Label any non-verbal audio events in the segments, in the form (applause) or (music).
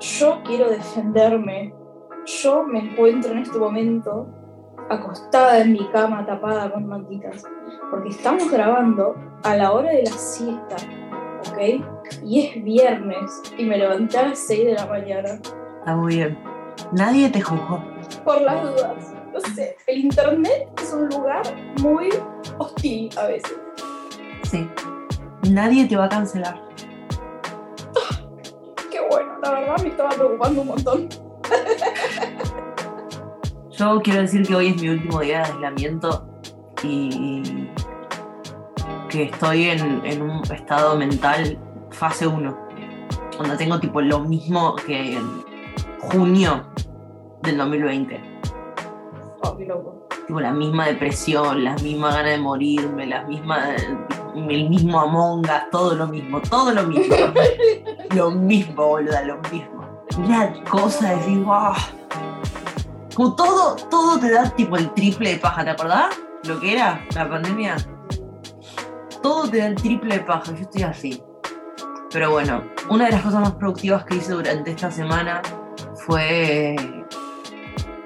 yo quiero defenderme. Yo me encuentro en este momento acostada en mi cama tapada con mantitas, porque estamos grabando a la hora de la siesta, ¿ok? Y es viernes y me levanté a las 6 de la mañana. Está muy bien. Nadie te juzgó. Por las dudas. No sé, el internet es un lugar muy hostil a veces. Sí. Nadie te va a cancelar. Me estaba preocupando un montón. Yo quiero decir que hoy es mi último día de aislamiento y que estoy en, en un estado mental fase 1, donde tengo tipo lo mismo que en junio del 2020. Oh, qué loco. Tipo la misma depresión, las mismas ganas de morirme, las mismas, el mismo Among Us, todo lo mismo, todo lo mismo. (laughs) lo mismo, boluda, lo mismo. Una cosa de decir, wow. Como todo, todo te da tipo el triple de paja, ¿te acordás? Lo que era la pandemia. Todo te da el triple de paja, yo estoy así. Pero bueno, una de las cosas más productivas que hice durante esta semana fue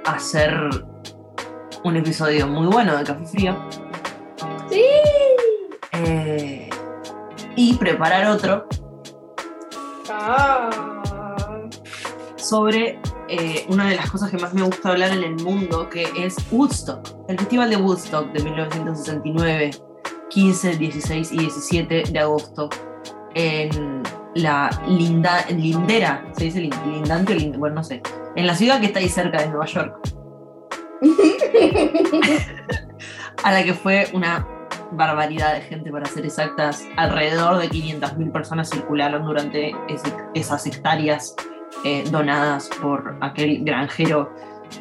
hacer un episodio muy bueno de Café Frío Sí. Eh, y preparar otro Ah. sobre eh, una de las cosas que más me gusta hablar en el mundo, que es Woodstock, el Festival de Woodstock de 1969, 15, 16 y 17 de agosto, en la linda, lindera, se dice lin- lindante o lind- bueno, no sé, en la ciudad que está ahí cerca de Nueva York, (laughs) a la que fue una barbaridad de gente, para ser exactas, alrededor de 500.000 personas circularon durante ese- esas hectáreas eh, donadas por aquel granjero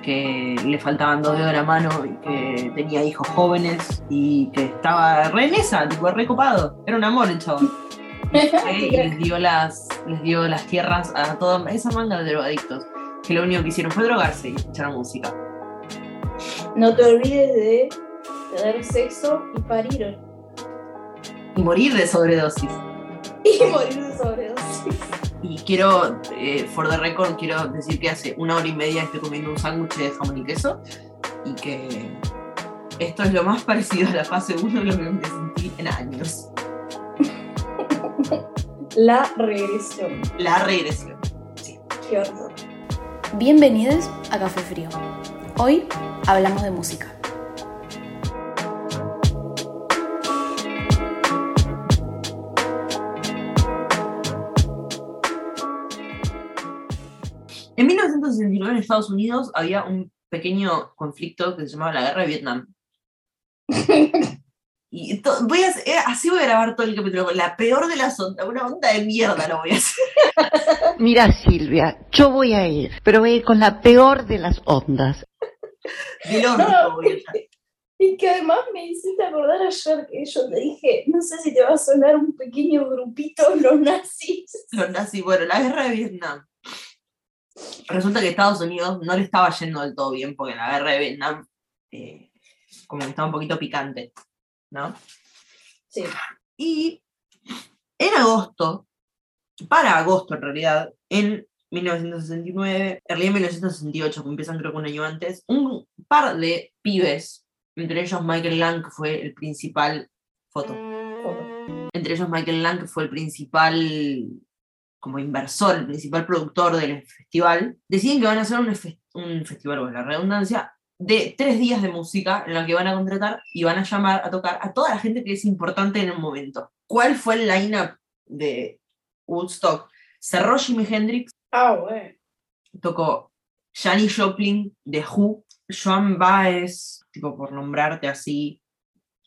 que le faltaban dos dedos de la mano y que tenía hijos jóvenes y que estaba re en esa, tipo re copado. Era un amor el chabón. (laughs) Y les dio las, les dio las tierras a toda esa manga de drogadictos que lo único que hicieron fue drogarse y escuchar música. No te olvides de tener sexo y parir. Y morir de sobredosis. (laughs) Y morir de sobredosis. Y quiero, eh, for the record, quiero decir que hace una hora y media estoy comiendo un sándwich de jamón y queso y que esto es lo más parecido a la fase 1 de lo que me sentí en años. (laughs) La regresión. La regresión. Qué horror. Bienvenidos a Café Frío. Hoy hablamos de música. 1969 en Estados Unidos había un pequeño conflicto que se llamaba la Guerra de Vietnam. (laughs) Y voy a, hacer- eh, así voy a grabar todo el capítulo. La peor de las ondas, una onda de mierda lo voy a hacer. (laughs) Mira, Silvia, yo voy a ir, pero voy a ir con la peor de las ondas. Del voy a. Y que además me hiciste acordar ayer que yo te dije, no sé si te va a sonar un pequeño grupito los nazis. Los nazis, bueno, la guerra de Vietnam. Resulta que Estados Unidos no le estaba yendo del todo bien porque la guerra de Vietnam eh, como que estaba un poquito picante, ¿no? Sí. Y en agosto, para agosto en realidad, en 1969, en realidad en 1968, que empiezan creo que un año antes, un par de pibes, entre ellos Michael Lang, que fue el principal foto, entre ellos Michael Lang, que fue el principal como inversor, el principal productor del festival, deciden que van a hacer un, fe- un festival, o la redundancia, de tres días de música en la que van a contratar y van a llamar a tocar a toda la gente que es importante en el momento. ¿Cuál fue el line-up de Woodstock? Cerró Jimi Hendrix, Ah, bueno. tocó Janis Joplin, The Who, Joan Baez, tipo por nombrarte así,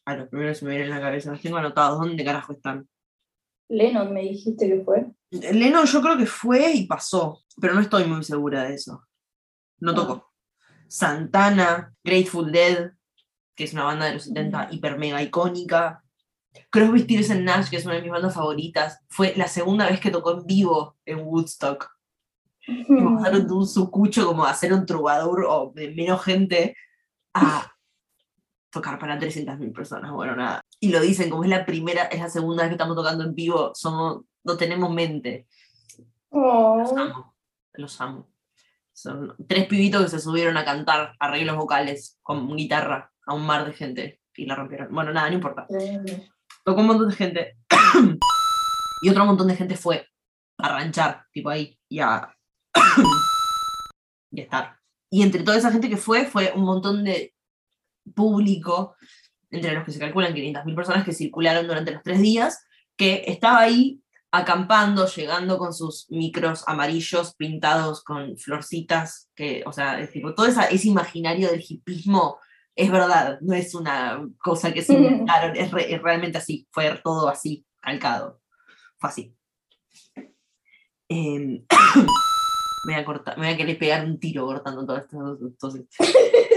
a los primeros que se me vienen en la cabeza, los tengo anotados, ¿dónde carajo están? Lennon me dijiste que fue. Lennon yo creo que fue y pasó, pero no estoy muy segura de eso. No Ah. tocó. Santana, Grateful Dead, que es una banda de los 70 Mm. hiper mega icónica. Crosby, Stills and Nash, que es una de mis bandas favoritas, fue la segunda vez que tocó en vivo en Woodstock. Pasaron (laughs) de un sucucho como a ser un trovador o de menos gente a tocar para 300.000 personas. Bueno, nada. Y lo dicen como es la primera, es la segunda vez que estamos tocando en vivo, somos, no tenemos mente. Oh, Los amo. Los amo. Son tres pibitos que se subieron a cantar arreglos vocales con guitarra a un mar de gente y la rompieron. Bueno, nada, no importa. Tremendo. Tocó un montón de gente. (clears throat) y otro montón de gente fue a ranchar, tipo ahí, y a. (clears throat) y a estar. Y entre toda esa gente que fue, fue un montón de público, entre los que se calculan 500.000 personas que circularon durante los tres días, que estaba ahí acampando, llegando con sus micros amarillos pintados con florcitas, que, o sea, es tipo, todo esa- ese imaginario del hipismo es verdad, no es una cosa que se inventaron, es, re- es realmente así, fue todo así, calcado. Fue así. Em, (coughs) me, voy a cortar, me voy a querer pegar un tiro cortando todo esto. (laughs)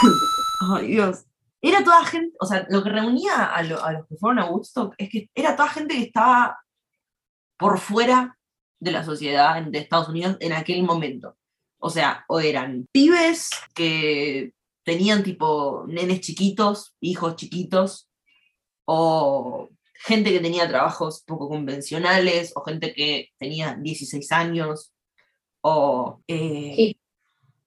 (coughs) Ay, Dios. Era toda gente, o sea, lo que reunía a, lo- a los que fueron a Woodstock es que era toda gente que estaba por fuera de la sociedad de Estados Unidos en aquel momento. O sea, o eran pibes que tenían tipo nenes chiquitos, hijos chiquitos, o gente que tenía trabajos poco convencionales, o gente que tenía 16 años, o eh.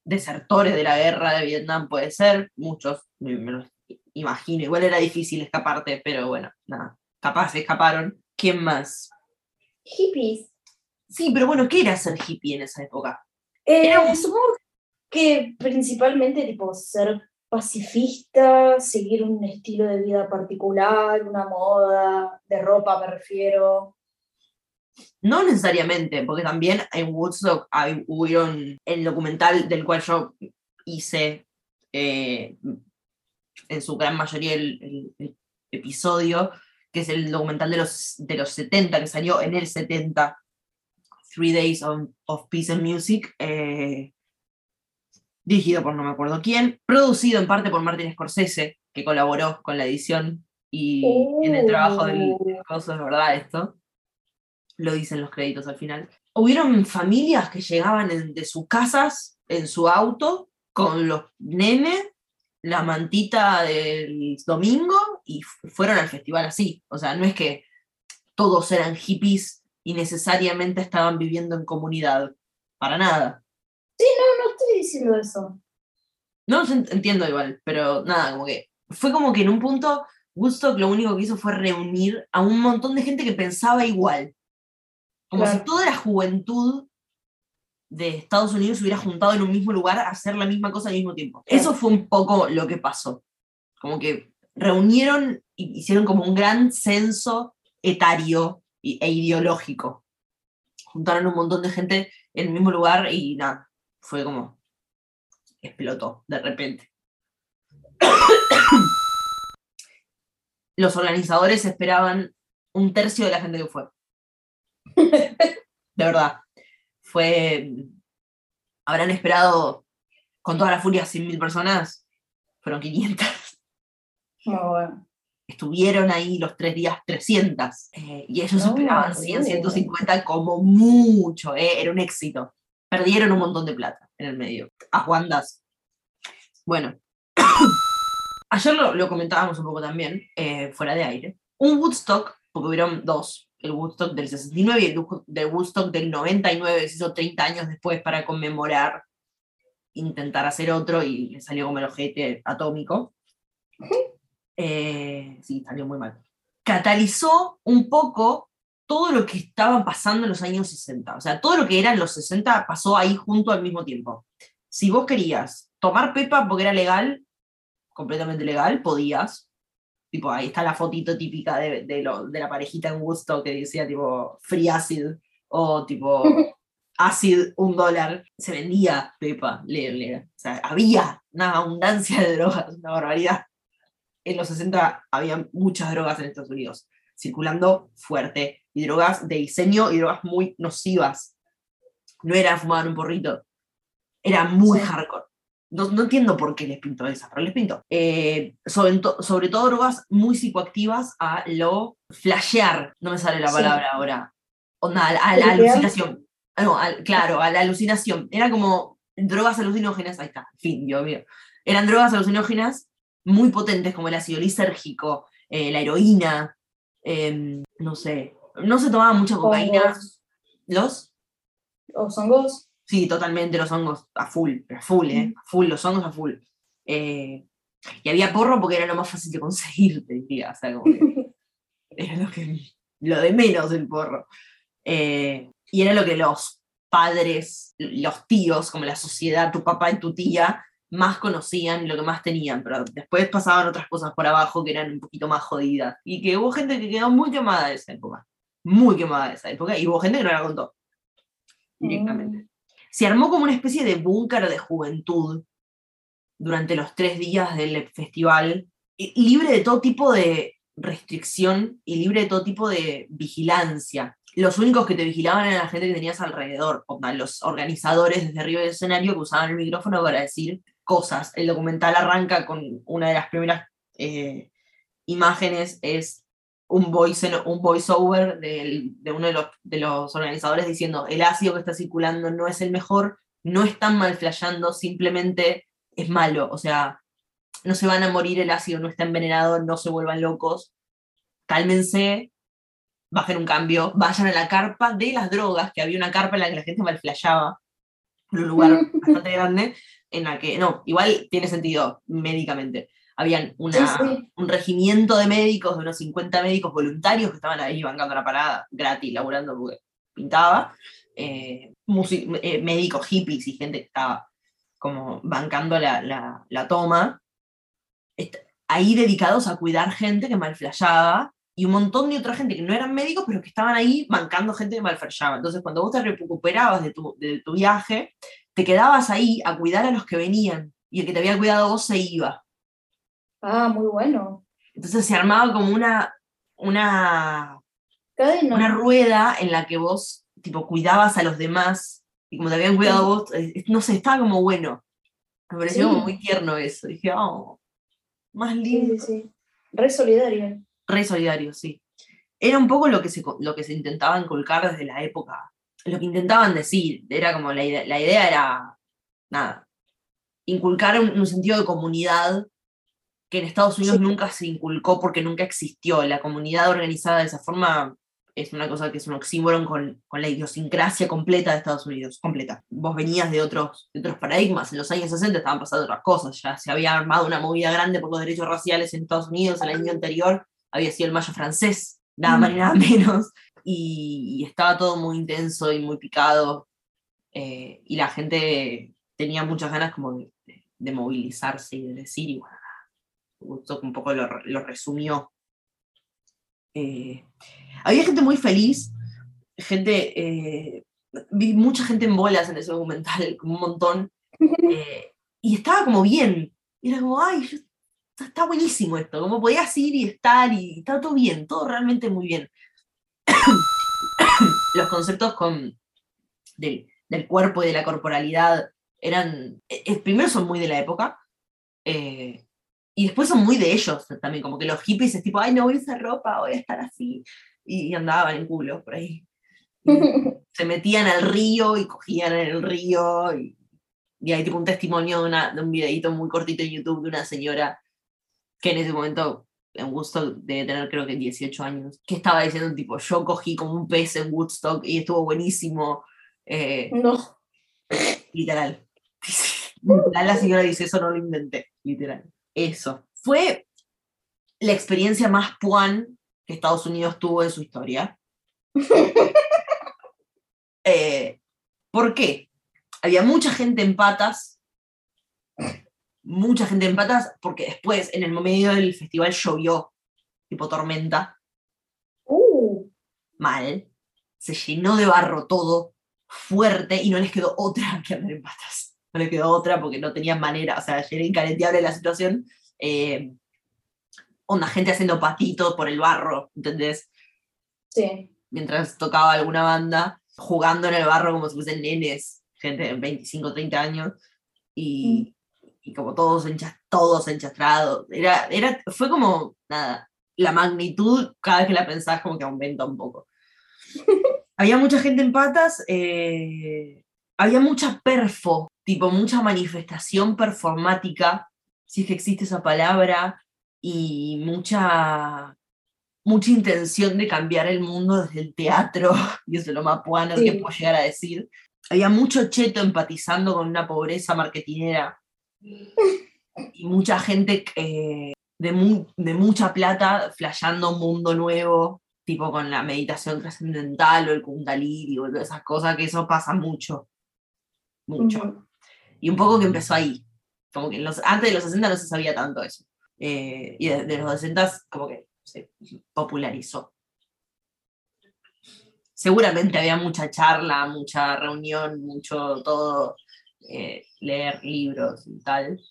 Desertores de la guerra de Vietnam, puede ser, muchos, me, los imagino, igual era difícil escaparte, pero bueno, nada, capaz se escaparon. ¿Quién más? Hippies. Sí, pero bueno, ¿qué era ser hippie en esa época? Eh, Era un- Supongo que principalmente tipo ser pacifista, seguir un estilo de vida particular, una moda, de ropa me refiero. No necesariamente, porque también en Woodstock hay, hubieron el documental del cual yo hice eh, en su gran mayoría el, el- el episodio, que es el documental de los, de los 70, que salió en el 70, Three Days of, of Peace and Music, eh, dirigido por no me acuerdo quién, producido en parte por Martin Scorsese, que colaboró con la edición y en el trabajo del, del coso, es verdad esto lo dicen los créditos al final. Hubieron familias que llegaban en- de sus casas en su auto con los nenes, la mantita del domingo y fu- fueron al festival así. O sea, no es que todos eran hippies y necesariamente estaban viviendo en comunidad. Para nada. No, no estoy diciendo eso. No, entiendo igual, pero nada, como que fue como que en un punto Woodstock lo único que hizo fue reunir a un montón de gente que pensaba igual. Como Claro. si toda la juventud de Estados Unidos se hubiera juntado en un mismo lugar a hacer la misma cosa al mismo tiempo. Claro. Eso fue un poco lo que pasó. Como que reunieron y hicieron como un gran censo etario e ideológico. Juntaron un montón de gente en el mismo lugar y nada, fue como explotó de repente. (coughs) Los organizadores esperaban un tercio de la gente que fue. (laughs) De verdad. Fue. Habrán esperado con toda la furia 100.000 personas. Fueron 500. Muy bueno. Estuvieron ahí los tres días 300. eh, y ellos No, esperaban 100, uh. 150 como mucho. eh, era un éxito. Perdieron un montón de plata en el medio. A Juandas. Bueno. (coughs) Ayer lo, lo comentábamos un poco también, eh, fuera de aire. Un Woodstock, porque hubieron dos, el Woodstock del 69 y el del Woodstock del 99, que se hizo 30 años después para conmemorar, intentar hacer otro y le salió como el ojete atómico. Eh, sí, salió muy mal. Catalizó un poco todo lo que estaban pasando en los años 60. O sea, todo lo que eran los 60 pasó ahí junto al mismo tiempo. Si vos querías tomar pepa porque era legal, completamente legal, podías. Tipo, ahí está la fotito típica de, de lo- de la parejita en gusto que decía tipo free acid o tipo (laughs) acid un dólar. Se vendía pepa, le, le- o sea, había una abundancia de drogas, una barbaridad. En los 60 había muchas drogas en Estados Unidos, circulando fuerte, y drogas de diseño y drogas muy nocivas. No era fumar un porrito, era muy Sí. hardcore. No, no entiendo por qué les pintó esa, pero les pintó. Eh, sobre, to- sobre todo drogas muy psicoactivas a lo flashear, no me sale la Sí. palabra ahora. Onda, a, la- a la alucinación. Ah, No, claro, a la alucinación. Era como drogas alucinógenas, ahí está, fin, Dios mío. Eran drogas alucinógenas muy potentes, como el ácido lisérgico, eh, la heroína, em, no sé. No se tomaba mucha cocaína. Hongos. ¿Los? ¿O son vos? Sí, totalmente los hongos a full, a full, ¿eh? A full, los hongos a full. Eh, y había porro porque era lo más fácil de conseguir, te diría. O sea, como que (laughs) era lo, que, lo de menos el porro. Eh, y era lo que los padres, los tíos, como la sociedad, tu papá y tu tía, más conocían lo que más tenían, pero después pasaban otras cosas por abajo que eran un poquito más jodidas. Y que hubo gente que quedó muy quemada de esa época, muy quemada de esa época, y hubo gente que no la contó directamente. Se armó como una especie de búnker de juventud durante los tres días del festival, libre de todo tipo de restricción y libre de todo tipo de vigilancia. Los únicos que te vigilaban eran la gente que tenías alrededor, onda, los organizadores desde arriba del escenario que usaban el micrófono para decir cosas. El documental arranca con una de las primeras eh, imágenes, es un voice un voiceover del- de uno de los, de los organizadores diciendo el ácido que está circulando no es el mejor, no están mal flasheando, simplemente es malo, o sea, no se van a morir, el ácido no está envenenado, no se vuelvan locos, cálmense, bajen un cambio, vayan a la carpa de las drogas, que había una carpa en la que la gente mal flasheaba, en un lugar (laughs) bastante grande, en la que, no, igual tiene sentido médicamente. Habían una, Sí, sí. un regimiento de médicos, de unos 50 médicos voluntarios que estaban ahí bancando la parada gratis, laburando porque pintaba, eh, eh, médicos hippies y gente que estaba como bancando la, la- la toma, est- ahí dedicados a cuidar gente que malflayaba y un montón de otra gente que no eran médicos, pero que estaban ahí bancando gente que malflayaba. Entonces, cuando vos te recuperabas de tu, de tu viaje, te quedabas ahí a cuidar a los que venían y el que te había cuidado vos se iba. Ah, muy bueno. Entonces se armaba como una, una, Cadena. una rueda en la que vos tipo cuidabas a los demás y como te habían cuidado vos, eh, no sé, estaba como bueno. Me pareció Sí. como muy tierno eso. Dije, oh, más lindo. sí, sí. Re solidaria. Re solidario, sí. Era un poco lo que, se, lo que se intentaba inculcar desde la época. Lo que intentaban decir, era como la idea, la idea era, nada, inculcar un, un sentido de comunidad que en Estados Unidos Sí. nunca se inculcó porque nunca existió. La comunidad organizada de esa forma es una cosa que es un oxímoron con, con la idiosincrasia completa de Estados Unidos, completa. Vos venías de otros, de otros paradigmas, en los años 60 estaban pasando otras cosas, ya se había armado una movida grande por los derechos raciales en Estados Unidos el año anterior, había sido el Mayo francés, nada más ni nada menos, y, y estaba todo muy intenso y muy picado, eh, y la gente tenía muchas ganas como de, de- de movilizarse y de decir, y bueno, Woodstock un poco lo, lo resumió. Eh, había gente muy feliz, gente, eh, vi mucha gente en bolas en ese documental, un montón, eh, y estaba como bien, y era como, ay, yo- está, está buenísimo esto, como podías ir y estar, y estaba todo bien, todo realmente muy bien. (coughs) Los conceptos con, del, del cuerpo y de la corporalidad eran, eh, eh, primero son muy de la época, eh, y después son muy de ellos también, como que los hippies es tipo, ay, no voy a usar ropa, voy a estar así, y, y andaban en culo por ahí. (laughs) Se metían al río y cogían en el río, y, y hay tipo un testimonio de, una, de un videito muy cortito en YouTube de una señora que en ese momento en Woodstock debe tener creo que 18 años, que estaba diciendo tipo, yo cogí como un pez en Woodstock y estuvo buenísimo, eh, No. literal. (laughs) Literal, la señora dice, eso no lo inventé, literal. Eso. Fue la experiencia más puan que Estados Unidos tuvo en su historia. (laughs) Eh, ¿Por qué? Había mucha gente en patas, mucha gente en patas, porque después, en el medio del festival, llovió, tipo tormenta, Uh, mal, se llenó de barro todo, fuerte, y no les quedó otra que andar en patas. No les quedó otra porque no tenían manera, o sea, era incalenteable la situación. Eh, onda, gente haciendo patitos por el barro, ¿entendés? sí. Mientras tocaba alguna banda, jugando en el barro como si fuesen nenes, gente de 25, 30 años, y, y como todos, enchas, todos enchastrados. Era, era, fue como, nada, la magnitud, cada vez que la pensás, como que aumenta un poco. (laughs) había mucha gente en patas, eh, había mucha perfo, tipo mucha manifestación performática, si es que existe esa palabra, y mucha, mucha intención de cambiar el mundo desde el teatro, (laughs) y eso es lo más puano Sí. que puedo llegar a decir. había mucho cheto empatizando con una pobreza marketinera y mucha gente eh, de, mu- de mucha plata flasheando un mundo nuevo, tipo con la meditación trascendental o el kundalini o todas esas cosas, que eso pasa mucho. Mucho. Y un poco que empezó ahí. Como que en los, antes de los 60 no se sabía tanto eso. Eh, y de, de los 60 como que se popularizó. Seguramente había mucha charla, mucha reunión, mucho todo, eh, leer libros y tal.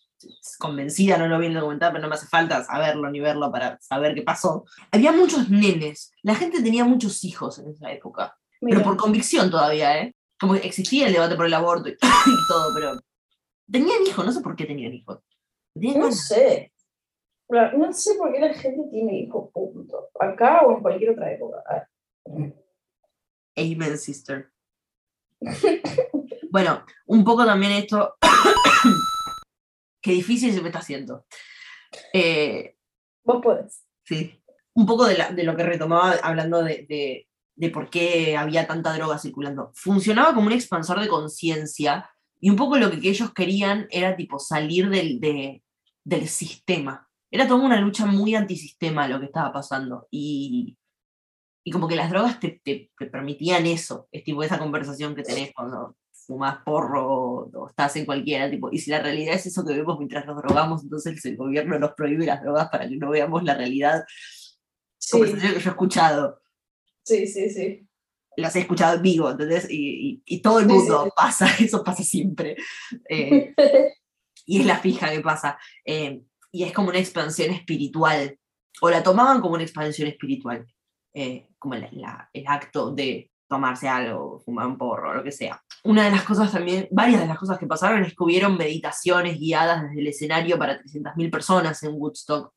Convencida, no lo vi en el documental, pero no me hace falta saberlo ni verlo para saber qué pasó. Había muchos nenes, la gente tenía muchos hijos en esa época, Mira, pero por convicción todavía, ¿eh? Como que existía el debate por el aborto y, (laughs) y todo, pero tenían hijos, no sé por qué tenían hijos. Tenían no sé. No sé por qué la gente tiene hijos, punto. Acá o en cualquier otra época. Amen, sister. Bueno, un poco también esto. (coughs) Qué difícil se me está haciendo. Eh, Vos podés. sí. Un poco de, la- de lo que retomaba hablando de, de- de por qué había tanta droga circulando. Funcionaba como un expansor de conciencia y un poco lo que, ellos querían era tipo salir del, de- del sistema. Era toda una lucha muy antisistema lo que estaba pasando. Y, y como que las drogas te, te- te permitían eso. Es tipo esa conversación que tenés cuando fumás porro o, o estás en cualquiera. Tipo, y si la realidad es eso que vemos mientras nos drogamos, entonces el gobierno nos prohíbe las drogas para que no veamos la realidad. Sí, Conversación que yo he escuchado sí, sí, sí. Las he escuchado en vivo, ¿entendés? Y, y- y todo el mundo pasa, (laughs) eso pasa siempre. Eh, (laughs) y es la fija que pasa. Eh, y es como una expansión espiritual, o la tomaban como una expansión espiritual, eh, como la- la- el acto de tomarse algo, fumar un porro, lo que sea. Una de las cosas también, varias de las cosas que pasaron es que hubieron meditaciones guiadas desde el escenario para 300.000 personas en Woodstock.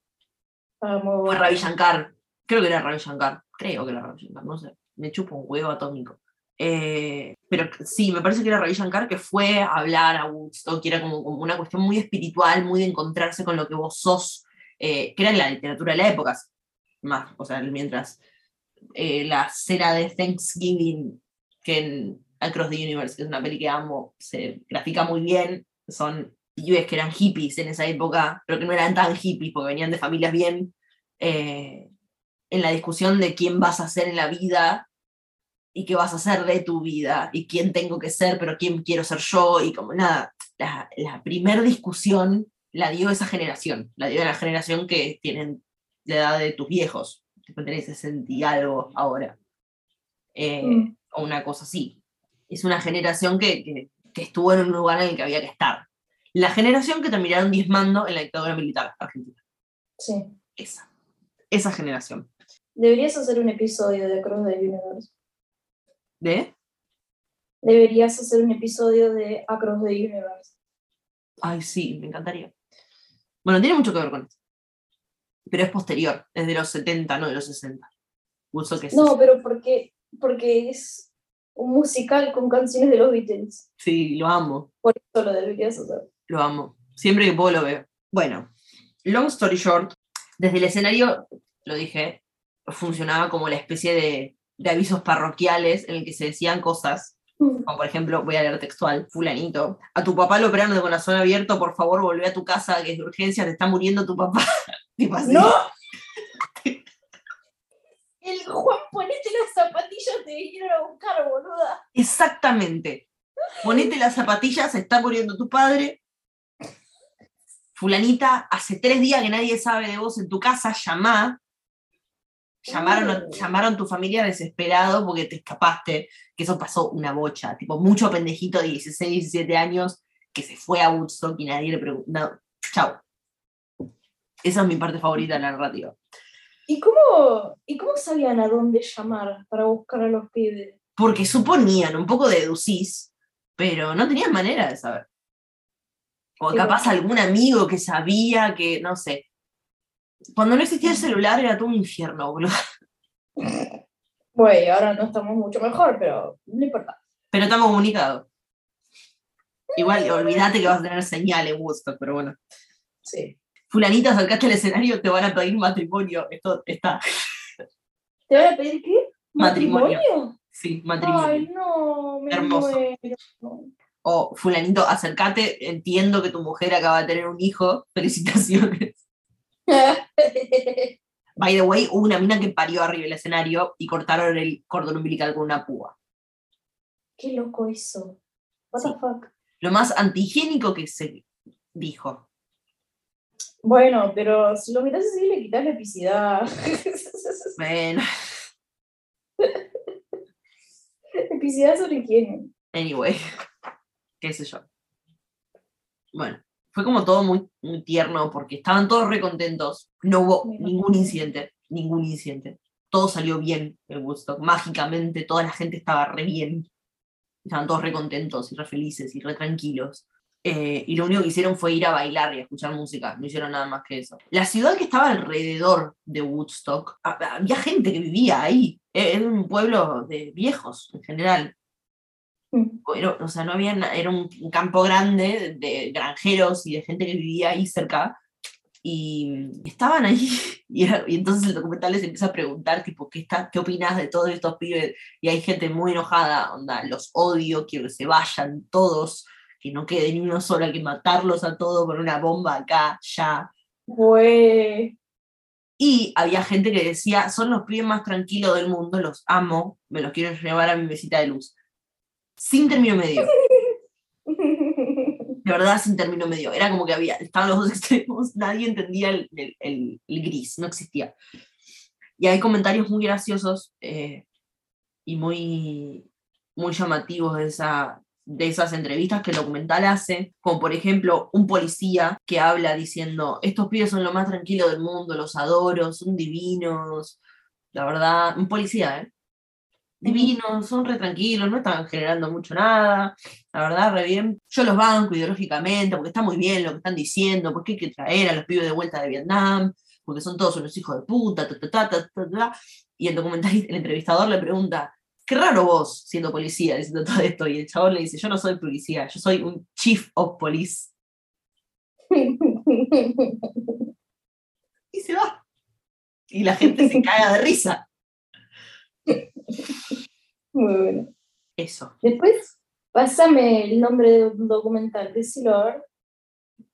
Ah, Fue. Ravi Shankar, creo que era Ravi Shankar, creo que era Ravi Shankar, no sé, me chupo un huevo atómico. Eh, pero sí, me parece que era Ravi Shankar que fue a hablar a Woodstock, que era como, una cuestión muy espiritual, muy de encontrarse con lo que vos sos, eh, que era la literatura de la época, más, o sea, mientras eh, la cena de Thanksgiving, que en Across the Universe, que es una peli que amo, se grafica muy bien, son pibes que eran hippies en esa época, pero que no eran tan hippies porque venían de familias bien, en la discusión de quién vas a ser en la vida y qué vas a hacer de tu vida y quién tengo que ser, pero quién quiero ser yo y como nada, la, la primer discusión la dio esa generación, la dio la generación que tienen la edad de tus viejos, tipo tenés 60 y algo ahora, eh, Mm. o una cosa así. Es una generación que, que- que estuvo en un lugar en el que había que estar. La generación que terminaron diezmando en la dictadura militar argentina. Sí. Esa. Esa generación. Deberías hacer un episodio de Across the Universe. ¿De? Deberías hacer un episodio de Across the Universe. Ay, sí, me encantaría. Bueno, tiene mucho que ver con esto. Pero es posterior, es de los 70, no de los 60. Uso que es No, pero porque, porque es un musical con canciones de los Beatles. Sí, lo amo, Por eso lo deberías hacer. lo amo. Siempre que puedo lo veo. Bueno, long story short, desde el escenario, lo dije, funcionaba como la especie de, de avisos parroquiales en el que se decían cosas Mm. Como por ejemplo, voy a leer textual, fulanito. A tu papá lo operaron de corazón abierto, por favor, volvé a tu casa, que es de urgencia, te está muriendo tu papá. (laughs) ¡No! El Juan, ponete las zapatillas, te vinieron a buscar, boluda. Exactamente. Ponete las zapatillas, se está muriendo tu padre. Fulanita, hace tres días que nadie sabe de vos en tu casa, llamá. Llamaron, llamaron tu familia desesperado porque te escapaste, que eso pasó una bocha, tipo mucho pendejito de 16, 17 años que se fue a Woodstock y nadie le preguntó, no, chau. Esa es mi parte favorita de la narrativa. ¿Y cómo, ¿Y cómo sabían a dónde llamar para buscar a los pibes? Porque suponían, un poco deducís, pero no tenían manera de saber. O capaz algún amigo que sabía que, no sé. Cuando no existía el celular era todo un infierno, boludo. (laughs) Bueno, ahora no estamos mucho mejor, pero no importa. Pero estamos comunicados. Igual, olvídate que vas a tener señal en Woodstock, pero bueno. Sí. Fulanita, acercaste al escenario, te van a pedir matrimonio. Esto está. ¿Te van a pedir qué? Matrimonio. Sí, matrimonio. Ay, no, me Hermoso. muero. O fulanito, acércate, entiendo que tu mujer acaba de tener un hijo, felicitaciones. (laughs) By the way, hubo una mina que parió arriba del escenario y cortaron el cordón umbilical con una púa. Qué loco eso. What Sí. the fuck. Lo más antihigiénico que se dijo. Bueno, pero si lo miras así le quitas la epicidad. (laughs) Bueno, epicidad sobre quién. anyway, qué sé yo. Bueno, fue como todo muy, muy tierno porque estaban todos recontentos. No hubo ningún incidente, ningún incidente. Todo salió bien en Woodstock. Mágicamente, toda la gente estaba re bien. Estaban todos re contentos y re felices y re tranquilos. Eh, y lo único que hicieron fue ir a bailar y a escuchar música. No hicieron nada más que eso. La ciudad que estaba alrededor de Woodstock, ha- había gente que vivía ahí. Eh, Era un pueblo de viejos en general. Mm. Era- o sea, no había, era un campo grande de, granjeros y de gente que vivía ahí cerca. Y estaban ahí. (laughs) Y, entonces el documental les empieza a preguntar, tipo, ¿qué, está, ¿qué opinas de todos estos pibes? Y hay gente muy enojada, onda, los odio, quiero que se vayan todos, que no quede ni uno solo, hay que matarlos a todos con una bomba acá, ya. Güey. Y había gente que decía, son los pibes más tranquilos del mundo, los amo, me los quiero llevar a mi mesita de luz. Sin término medio. (laughs) de verdad sin término medio. Era como que había, estaban los dos (laughs) extremos, nadie entendía el, el- el- el gris, no existía. Y hay comentarios muy graciosos eh, y muy, muy llamativos de, esa, de esas entrevistas que el documental hace, como por ejemplo un policía que habla diciendo, estos pibes son lo más tranquilo del mundo, los adoro, son divinos, la verdad, un policía, ¿eh? Divinos, son re tranquilos, no están generando mucho nada, la verdad, re bien. Yo los banco ideológicamente, porque está muy bien lo que están diciendo, porque hay que traer a los pibes de vuelta de Vietnam, porque son todos unos hijos de puta, ta, ta, ta, ta, ta, ta. Y el documentalista, el entrevistador le pregunta, qué raro vos siendo policía diciendo todo esto, y el chabón le dice, yo no soy policía, yo soy un chief of police. Y se va. Y la gente se caga de risa. Muy bueno. Eso. Después, pásame el nombre de un documental, decilo a ver.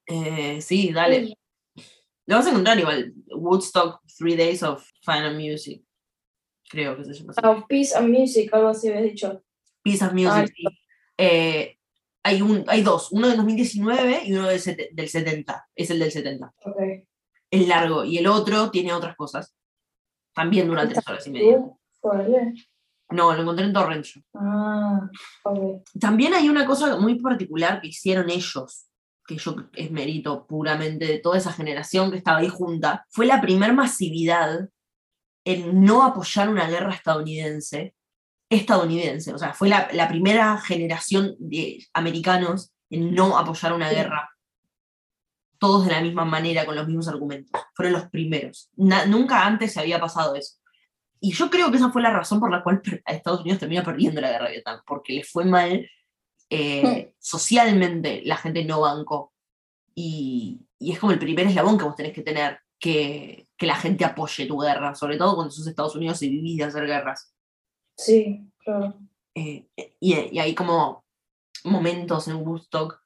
Eh, sí, dale. Lo vas a encontrar igual. Woodstock, Three Days of Final Music. Creo que se llama así. Ah, Peace and Music, algo así habías dicho. Piece of Music. Ah, sí. Eh, hay, un, hay dos, uno del 2019 y uno del, del 70. Es el del 70. Ok. Es largo. Y el otro tiene otras cosas. También dura tres horas y media. No, lo encontré en Torrent. yo. Ah, ok. También hay una cosa muy particular que hicieron ellos, que yo es mérito puramente de toda esa generación que estaba ahí junta. Fue la primer masividad en no apoyar una guerra estadounidense, estadounidense, o sea, fue la, la primera generación de americanos en no apoyar una Sí. guerra, todos de la misma manera, con los mismos argumentos. Fueron los primeros. Na- nunca antes se había pasado eso. Y yo creo que esa fue la razón por la cual a Estados Unidos termina perdiendo la guerra de Vietnam, porque le fue mal eh, socialmente, la gente no bancó. Y, y es como el primer eslabón que vos tenés que tener, que, que la gente apoye tu guerra, sobre todo cuando sos Estados Unidos y vivís de hacer guerras. Sí, claro. Eh, y, y hay como momentos en Woodstock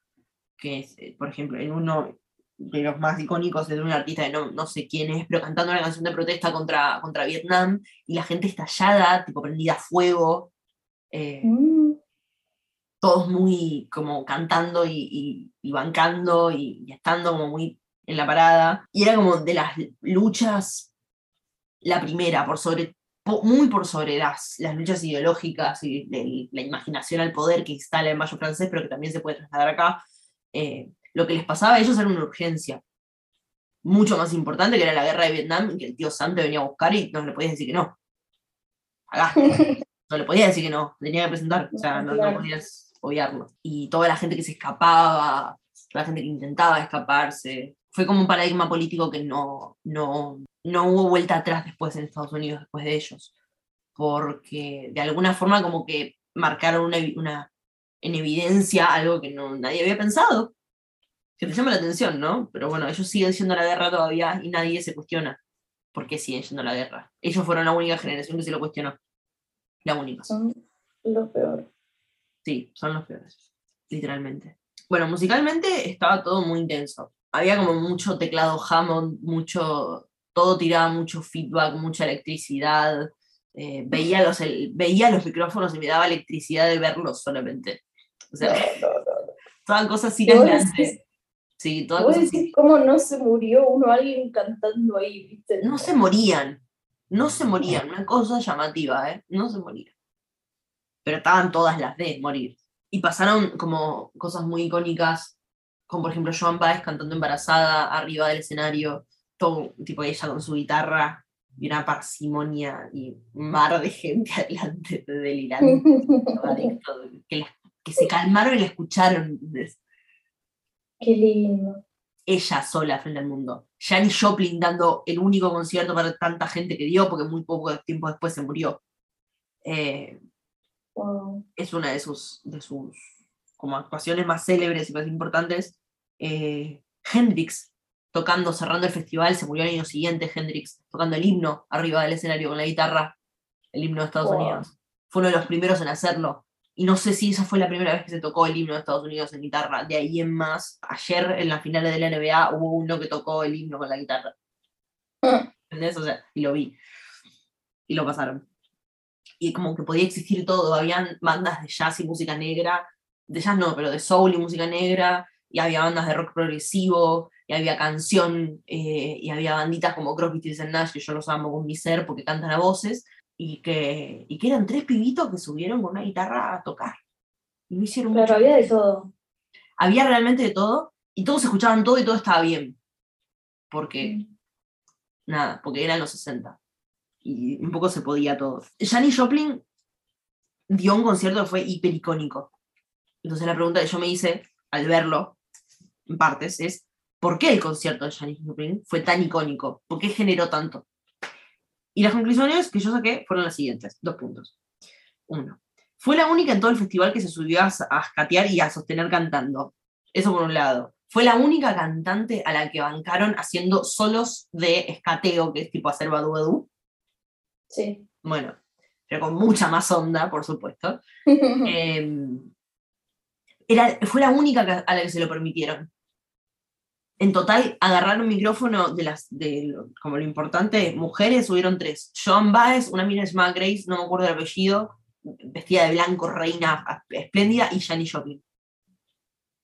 que, es, por ejemplo, en uno de los más icónicos de un artista que no, no sé quién es, pero cantando una canción de protesta contra, contra Vietnam y la gente estallada, tipo prendida a fuego, eh, Mm, todos muy como cantando y, y- y bancando y, y estando como muy en la parada. Y era como de las luchas, la primera, por sobre, po- muy por sobre las, las luchas ideológicas y de la imaginación al poder que instala el mayo francés, pero que también se puede trasladar acá. Eh, lo que les pasaba a ellos era una urgencia mucho más importante que era la guerra de Vietnam, que el tío Sam te venía a buscar y no le podías decir que no. Acá. No le podías decir que no, tenía que presentar, o sea, no, no podías obviarlo. Y toda la gente que se escapaba, la gente que intentaba escaparse, fue como un paradigma político que no, no, no hubo vuelta atrás después en Estados Unidos, después de ellos, porque de alguna forma como que marcaron una, una en evidencia algo que no, nadie había pensado, que te llama la atención, ¿no? Pero bueno, ellos siguen siendo la guerra todavía y nadie se cuestiona por qué siguen siendo la guerra. Ellos fueron la única generación que se lo cuestionó. La única. son Lo peor. Sí, son los peores, literalmente. Bueno, musicalmente estaba todo muy intenso. Había como mucho teclado Hammond, mucho, todo tiraba mucho feedback, mucha electricidad. eh, veía, los, el- veía los micrófonos y me daba electricidad de verlos solamente. O sea, No, no, no. todas (laughs) cosas sin Sí, cómo no se murió uno, alguien cantando ahí, ¿viste? no se morían, no se morían, una cosa llamativa, ¿eh? No se morían. Pero estaban todas las de morir. Y pasaron como cosas muy icónicas, como por ejemplo Joan Baez cantando embarazada arriba del escenario, todo, tipo ella con su guitarra y una parsimonia y un mar de gente (laughs) adelante de delirante, (laughs) que, la- que se calmaron y la escucharon. Qué lindo. ella sola frente al mundo. Janis Joplin dando el único concierto para tanta gente que dio, porque muy poco tiempo después se murió. Eh, Wow. es una de sus, de sus como actuaciones más célebres y más importantes. Eh, Hendrix tocando, cerrando el festival, se murió el año siguiente Hendrix, tocando el himno arriba del escenario con la guitarra, el himno de Estados Wow. Unidos. Fue uno de los primeros en hacerlo. Y no sé si esa fue la primera vez que se tocó el himno de Estados Unidos en guitarra. De ahí en más, ayer en las finales de la NBA hubo uno que tocó el himno con la guitarra. ¿Entendés? O sea, y lo vi. Y lo pasaron. Y como que podía existir todo. Habían bandas de jazz y música negra. De jazz no, pero de soul y música negra. Y había bandas de rock progresivo. Y había canción. eh, y había banditas como Crosby, Stills Nash, que yo los amo con mi ser porque cantan a voces. Y que, y que eran tres pibitos que subieron con una guitarra a tocar. Y no hicieron mucho Claro, había de todo. había realmente de todo y todos escuchaban todo y todo estaba bien. Porque, nada, porque eran los 60. Y un poco se podía todo. Janis Joplin dio un concierto que fue hiper icónico. Entonces la pregunta que yo me hice al verlo, en partes, es ¿por qué el concierto de Janis Joplin fue tan icónico? ¿Por qué generó tanto? Y las conclusiones que yo saqué fueron las siguientes, dos puntos. Uno, fue la única en todo el festival que se subió a, a escatear y a sostener cantando. Eso por un lado. Fue la única cantante a la que bancaron haciendo solos de escateo, que es tipo hacer badu badu. Sí. Bueno, pero con mucha más onda, por supuesto. (laughs) Eh, era, fue la única a la que se lo permitieron. En total, agarraron un micrófono de las, de como lo importante, mujeres, hubieron tres. Joan Baez, una mina llamada Grace, no me acuerdo el apellido, vestida de blanco, reina espléndida, y Janis Joplin.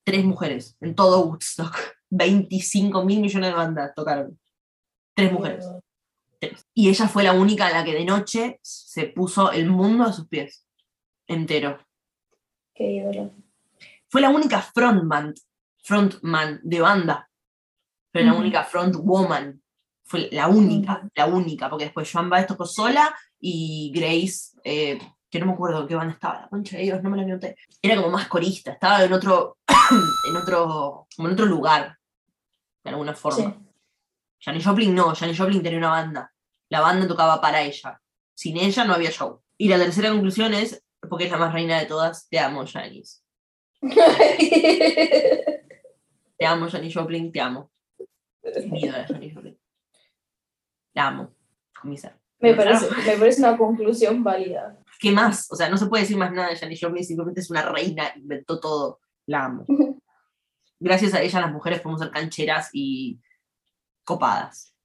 Tres mujeres en todo Woodstock. (laughs) 25 mil millones de bandas tocaron. Tres mujeres. Tres. Y ella fue la única a la que de noche se puso el mundo a sus pies. Entero. Qué ídolo. Fue la única frontman, frontman de banda. Pero la única frontwoman. Fue la única, la única. Porque después Joan Baez tocó sola y Grace, eh, que no me acuerdo qué banda estaba, la concha de Dios, no me la noté. Era como más corista, estaba en otro, (coughs) en otro, como en otro lugar, de alguna forma. Sí. Janis Joplin no, Janis Joplin tenía una banda. La banda tocaba para ella. Sin ella no había show. Y la tercera conclusión es, porque es la más reina de todas, te amo, Janis. (laughs) Te amo, Janis Joplin, te amo. Es mi ídola, Janis Joplin. La amo, con mi ser. me, parece, me parece una conclusión válida. ¿Qué más? O sea, no se puede decir más nada de Janis Joplin, simplemente es una reina, inventó todo. La amo. (laughs) Gracias a ella las mujeres podemos ser cancheras y copadas.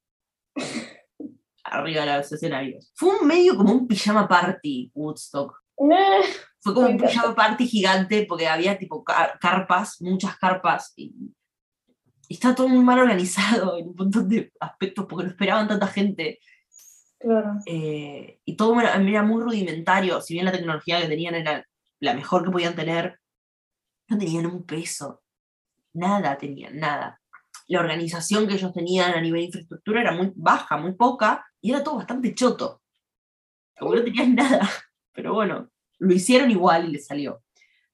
Arriba de los escenarios. Fue un medio como un pijama party, Woodstock. Eh, Fue como un pijama party gigante porque había tipo car- carpas, muchas carpas. Y, y estaba todo muy mal organizado (laughs) en un montón de aspectos porque no esperaban tanta gente. Claro. eh, y todo era, era muy rudimentario. Si bien la tecnología que tenían era la mejor que podían tener, no tenían un peso. Nada tenían, nada. La organización que ellos tenían a nivel de infraestructura era muy baja, muy poca, y era todo bastante choto. Como no tenían (laughs) nada. Pero bueno, lo hicieron igual y les salió.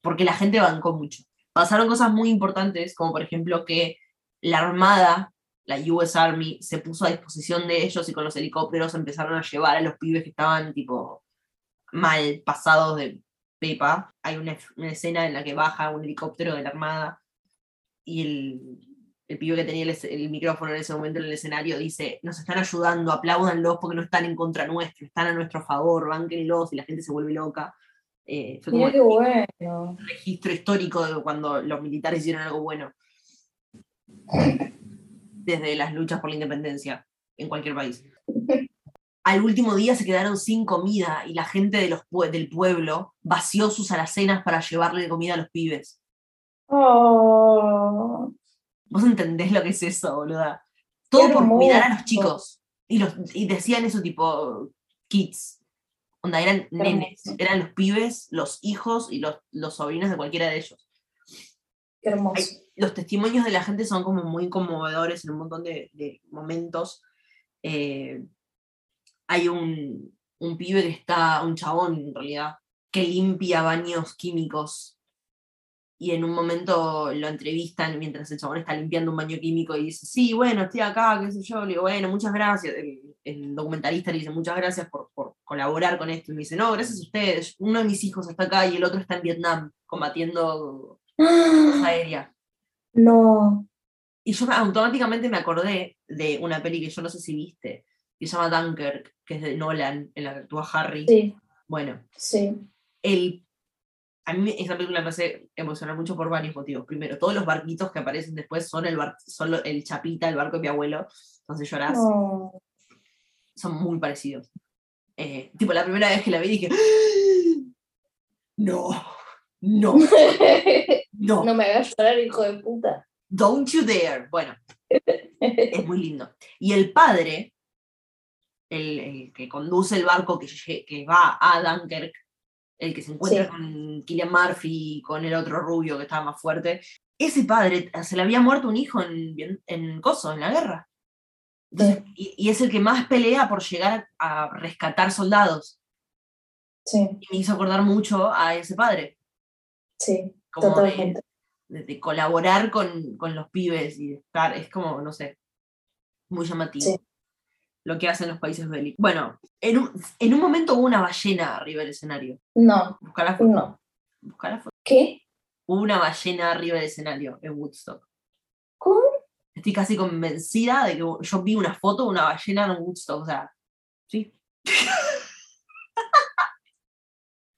Porque la gente bancó mucho. Pasaron cosas muy importantes, como por ejemplo que la Armada, la US Army, se puso a disposición de ellos y con los helicópteros empezaron a llevar a los pibes que estaban tipo mal pasados de pepa. Hay una, una escena en la que baja un helicóptero de la Armada y el, el pibe que tenía el, micrófono en ese momento en el escenario dice, nos están ayudando, apláudanlos porque no están en contra nuestro, están a nuestro favor, bánquenlos y la gente se vuelve loca. Eh, fue como Mira qué bueno. un registro histórico de cuando los militares hicieron algo bueno. Desde las luchas por la independencia en cualquier país. Al último día se quedaron sin comida y la gente de los pue- del pueblo vació sus alacenas para llevarle comida a los pibes. Oh, ¿Vos entendés lo que es eso, boluda? Todo por cuidar a los chicos. Y, los, y decían eso tipo kids. Onda, eran nenes. Eran los pibes, los hijos y los, los sobrinos de cualquiera de ellos. Qué. Los testimonios de la gente son como muy conmovedores en un montón de, de momentos. Eh, hay un, un pibe que está, un chabón en realidad, que limpia baños químicos y en un momento lo entrevistan mientras el chabón está limpiando un baño químico y dice, sí, bueno, estoy acá, qué sé yo, le digo, bueno, muchas gracias. El, el documentalista le dice, muchas gracias por, por colaborar con esto. Y me dice, no, gracias a ustedes. Uno de mis hijos está acá y el otro está en Vietnam combatiendo (gasps) aérea. No, Y yo automáticamente me acordé de una peli que yo no sé si viste, que se llama Dunkirk, que es de Nolan, en la que actúa Harry. sí, Bueno, sí. el, a mí esa película me hace emocionar mucho por varios motivos. Primero, todos los barquitos que aparecen después son el, bar- son el Chapita, el barco de mi abuelo, entonces llorás, son muy parecidos. Eh, tipo, la primera vez que la vi dije, (gasps) no, no, (laughs) no, no me hagas llorar, hijo de puta. don't you dare. Bueno, es muy lindo. Y el padre, el, el que conduce el barco que, va a Dunkirk, el que se encuentra Sí. con Killian Murphy y con el otro rubio que estaba más fuerte, ese padre eh, se le había muerto un hijo en, en Coso, en la guerra. Entonces, y, y es el que más pelea por llegar a rescatar soldados. Sí, Y me hizo acordar mucho a ese padre, sí, como de, totalmente. de- de colaborar con, con los pibes y de estar, es como, no sé, muy llamativo. Sí. Lo que hacen los países bélicos. Bueno, en un, en un momento hubo una ballena arriba del escenario. No, Busca la foto. no. busca la foto. ¿Qué? Hubo una ballena arriba del escenario en Woodstock. ¿Cómo? Estoy casi convencida de que yo vi una foto de una ballena en Woodstock. O sea, sí. (laughs)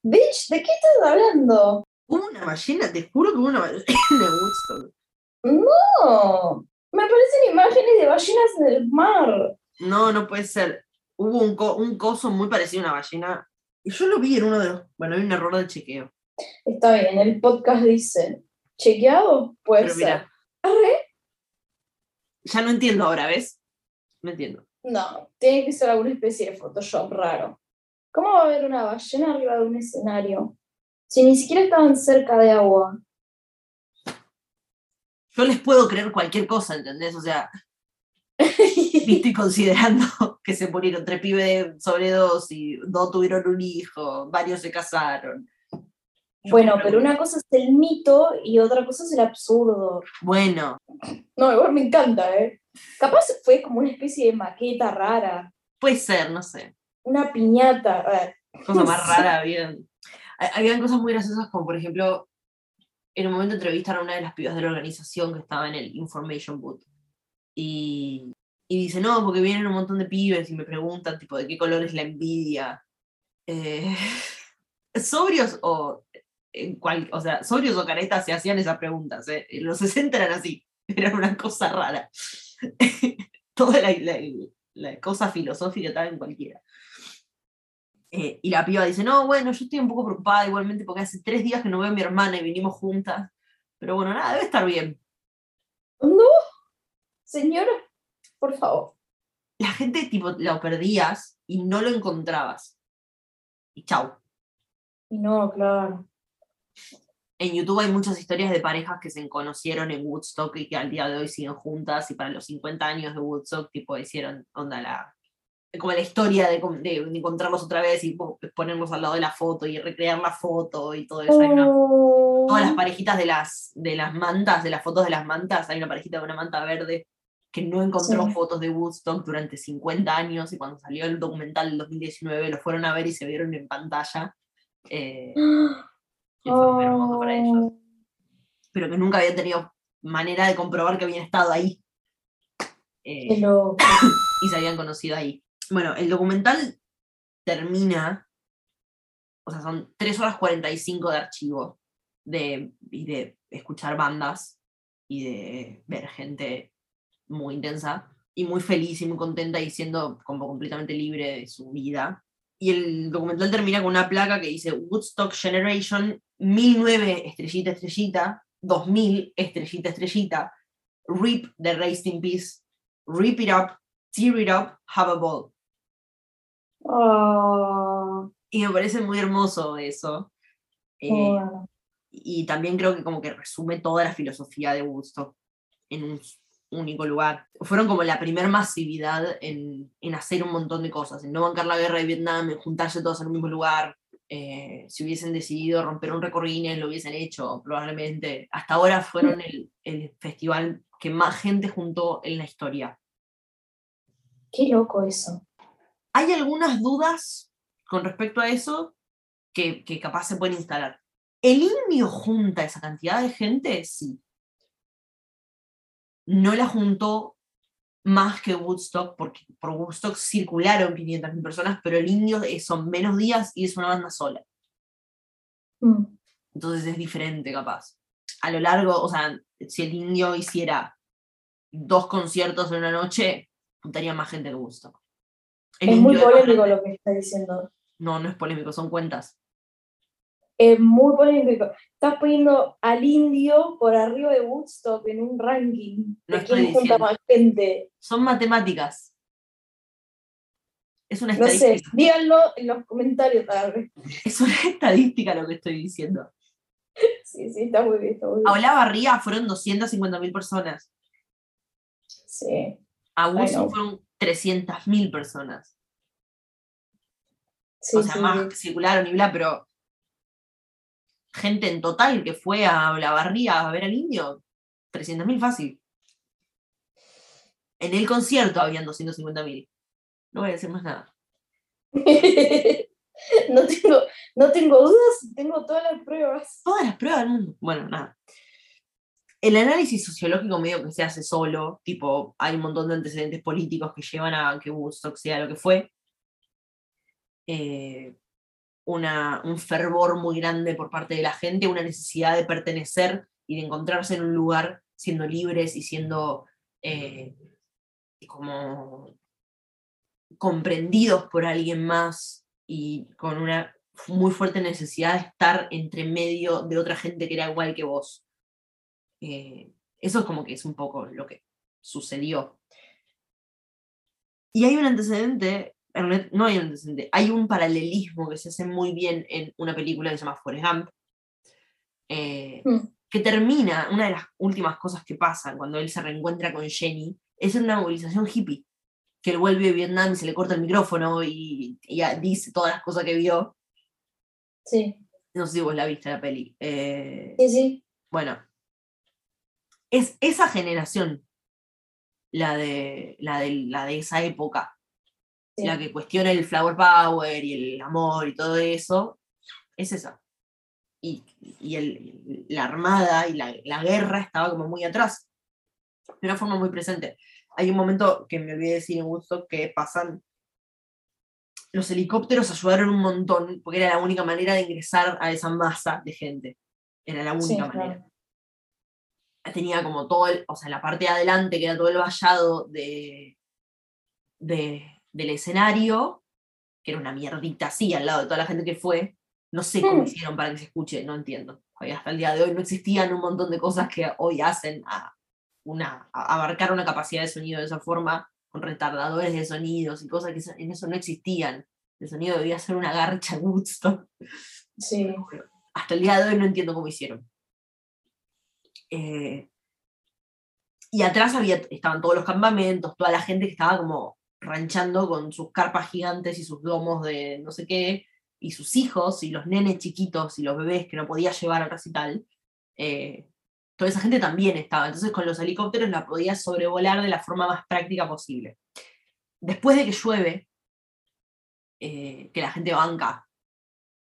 Bitch, ¿de qué estás hablando? Hubo una ballena, te juro que hubo una ballena (coughs) en Woodstock. No, me aparecen imágenes de ballenas en el mar. No, no puede ser. Hubo un, co- un coso muy parecido a una ballena. Y yo lo vi en uno de los. Bueno, hay un error de chequeo. Está bien, el podcast dice, ¿chequeado? Puede Pero ser. mira, Arre. ya no entiendo ahora, ¿ves? No entiendo. No, tiene que ser alguna especie de Photoshop raro. ¿Cómo va a haber una ballena arriba de un escenario? Si ni siquiera estaban cerca de agua. Yo les puedo creer cualquier cosa, ¿entendés? O sea, (laughs) estoy considerando (laughs) que se murieron tres pibes de sobredosis, dos tuvieron un hijo, varios se casaron. Bueno, pero una cosa es el mito y otra cosa es el absurdo. Bueno, No, igual me encanta, ¿eh? Capaz fue como una especie de maqueta rara, puede ser, no sé. una piñata. Cosa más rara, habían. Ha- Habían cosas muy graciosas, como por ejemplo, en un momento entrevistaron a una de las pibas de la organización que estaba en el Information Booth. Y, y dice, no, porque vienen un montón de pibes y me preguntan, tipo, ¿de qué color es la envidia? Eh, (laughs) ¿Sobrios o en cual, o sea, sobrios o caretas se hacían esas preguntas. En los 60 eran así, (laughs) era una cosa rara. (laughs) Toda la, la- la cosa filosófica estaba en cualquiera. Eh, y la piba dice, no, bueno, yo estoy un poco preocupada igualmente porque hace tres días que no veo a mi hermana y vinimos juntas. Pero bueno, nada, debe estar bien. ¿No? Señora, por favor. La gente, tipo, lo perdías y no lo encontrabas. Y chau. Y no, claro. En YouTube hay muchas historias de parejas que se conocieron en Woodstock y que al día de hoy siguen juntas y para los 50 años de Woodstock, tipo, hicieron onda la... como la historia de, de- de encontrarlos otra vez y po- ponerlos al lado de la foto y recrear la foto y todo eso. Hay una- Oh. todas las parejitas de las, de las mantas, de las fotos de las mantas, hay una parejita de una manta verde que no encontró Sí. fotos de Woodstock durante 50 años y cuando salió el documental en 2019 lo fueron a ver y se vieron en pantalla. eh, (gasps) y fue muy hermoso para ellos. Oh. Pero que nunca habían tenido manera de comprobar que habían estado ahí. Eh, (coughs) y se habían conocido ahí. Bueno, el documental termina, o sea, son 3 horas 45 de archivo de, y de escuchar bandas y de ver gente muy intensa y muy feliz y muy contenta y siendo como completamente libre de su vida. Y el documental termina con una placa que dice Woodstock Generation 1009 estrellita estrellita, 2000 estrellita estrellita, Rip the Raised in Peace, Rip it up, tear it up, have a ball. Oh, Y me parece muy hermoso eso. Eh, y también creo que como que resume toda la filosofía de Woodstock en un único lugar. Fueron como la primer masividad en, en hacer un montón de cosas, en no bancar la guerra de Vietnam, en juntarse todos en un mismo lugar. Eh, si hubiesen decidido romper un Guinness, lo hubiesen hecho, probablemente. Hasta ahora fueron el, el festival que más gente juntó en la historia. Qué loco eso. Hay algunas dudas con respecto a eso que, que capaz se pueden instalar. ¿El indio junta esa cantidad de gente? Sí. No la juntó más que Woodstock, porque por Woodstock circularon 500.000 personas, pero el indio es- son menos días y es una banda sola. Mm. Entonces es diferente, capaz. A lo largo, o sea, si el indio hiciera dos conciertos en una noche, juntaría más gente que Woodstock. El Es muy polémico lo que está diciendo. No, no es polémico, son cuentas. Es muy polémico. Estás poniendo al indio por arriba de Woodstock en un ranking No de estoy quién junta más gente. Son matemáticas. Es una No sé, estadística. díganlo en los comentarios tal vez. Es una (laughs) estadística lo que estoy diciendo. (laughs) Sí, sí, está muy bien, está muy bien. Olavarría fueron 250.000 personas. Sí. A Woodstock fueron 300.000 personas. Sí, o sea, sí, más sí. circularon y bla, pero gente en total que fue a Olavarría a ver al indio, 300.000 fácil. En el concierto habían 250.000. No voy a decir más nada. (laughs) no, tengo, no tengo dudas, tengo todas las pruebas. todas las pruebas del mundo. Bueno, nada. El análisis sociológico medio que se hace solo, tipo, hay un montón de antecedentes políticos que llevan a que Woodstock sea lo que fue. Eh, un fervor muy grande por parte de la gente, una necesidad de pertenecer y de encontrarse en un lugar siendo libres y siendo eh, como comprendidos por alguien más y con una muy fuerte necesidad de estar entre medio de otra gente que era igual que vos. Eh, eso es como que es un poco lo que sucedió. Y hay un antecedente, no hay un antecedente, hay un paralelismo que se hace muy bien en una película que se llama Forrest Gump, eh, Mm. que termina, una de las últimas cosas que pasan cuando él se reencuentra con Jenny, es en una movilización hippie, que él vuelve de Vietnam y se le corta el micrófono y, y dice todas las cosas que vio. Sí, No sé si vos la viste la peli. Eh, sí, sí. bueno, es esa generación, la de, la de, la de esa época, Sí. la que cuestiona el flower power y el amor y todo eso, es esa. Y, y el- la armada y la, la guerra estaba como muy atrás, de una forma muy presente. Hay un momento que me olvidé de decir en Woodstock que pasan. Los helicópteros ayudaron un montón porque era la única manera de ingresar a esa masa de gente. Era la única Sí, manera claro. Tenía como todo el, o sea, la parte de adelante, que era todo el vallado de, de- del escenario, que era una mierdita así al lado de toda la gente que fue. No sé cómo Mm. hicieron para que se escuche, no entiendo. Hasta el día de hoy no existían un montón de cosas que hoy hacen a, una, a abarcar una capacidad de sonido de esa forma, con retardadores de sonidos y cosas que en eso no existían. El sonido debía ser una garcha (laughs) Woodstock Sí. hasta el día de hoy no entiendo cómo hicieron. Eh, y atrás había, estaban todos los campamentos, toda la gente que estaba como ranchando con sus carpas gigantes y sus domos de no sé qué, y sus hijos y los nenes chiquitos y los bebés que no podía llevar al recital. eh, toda esa gente también estaba. Entonces con los helicópteros la podía sobrevolar de la forma más práctica posible. Después de que llueve, eh, que la gente banca,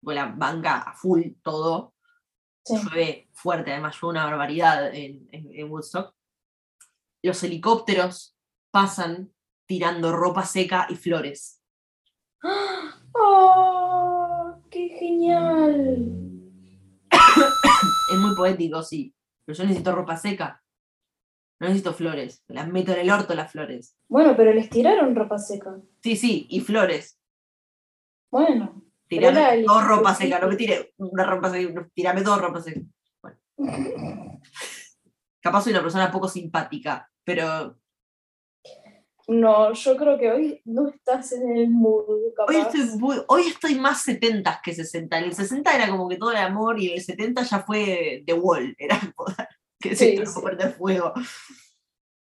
la banca a full todo, Sí. llueve fuerte, además llueve una barbaridad en, en- en Woodstock. Los helicópteros pasan tirando ropa seca y flores. ¡Oh! ¡Qué genial! (coughs) Es muy poético, sí. Pero yo necesito ropa seca. No necesito flores. Las meto en el orto las flores. Bueno, pero les tiraron ropa seca. Sí, sí, y flores. Bueno. Tirame era todo el- ropa seca, no me tire una ropa seca, tirame todo ropa seca. Bueno. (laughs) Capaz soy una persona poco simpática, pero No, yo creo que hoy no estás en el mood, capaz. hoy estoy, muy- hoy estoy más 70 que 60. En el 60 era como que todo el amor y en el 70 ya fue The Wall, (laughs) era poder, que Sí, se sí. prender fuego.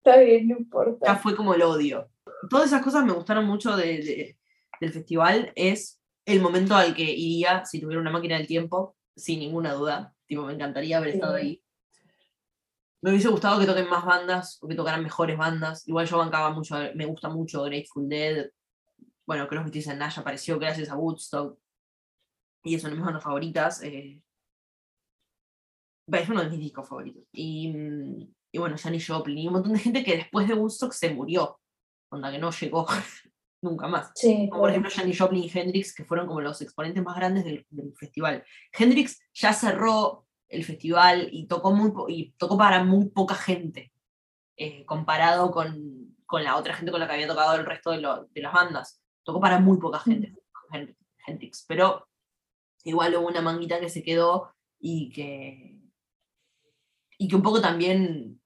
Está bien, no ya importa. fue como el odio. Todas esas cosas me gustaron mucho de- de- del festival. Es el momento al que iría si tuviera una máquina del tiempo, sin ninguna duda. Tipo, me encantaría haber Sí. estado ahí. Me hubiese gustado que toquen más bandas o que tocaran mejores bandas. Igual yo bancaba mucho, me gusta mucho Grateful Dead. Bueno, creo que en Nash apareció gracias a Woodstock. Y es una de mis bandas favoritas. eh, es uno de mis discos favoritos. Y, mm, y bueno, Janis Joplin y un montón de gente que después de Woodstock se murió. Onda que no llegó (laughs) nunca más. Sí, Como por ejemplo Janis Joplin y Hendrix, que fueron como los exponentes más grandes del, del festival. Hendrix ya cerró el festival y tocó, muy y tocó para muy poca gente, eh, comparado con, con la otra gente con la que había tocado el resto de, lo- de las bandas. Tocó para muy poca gente, Hen- Hendrix. Pero igual hubo una manguita que se quedó y que, y que un poco también,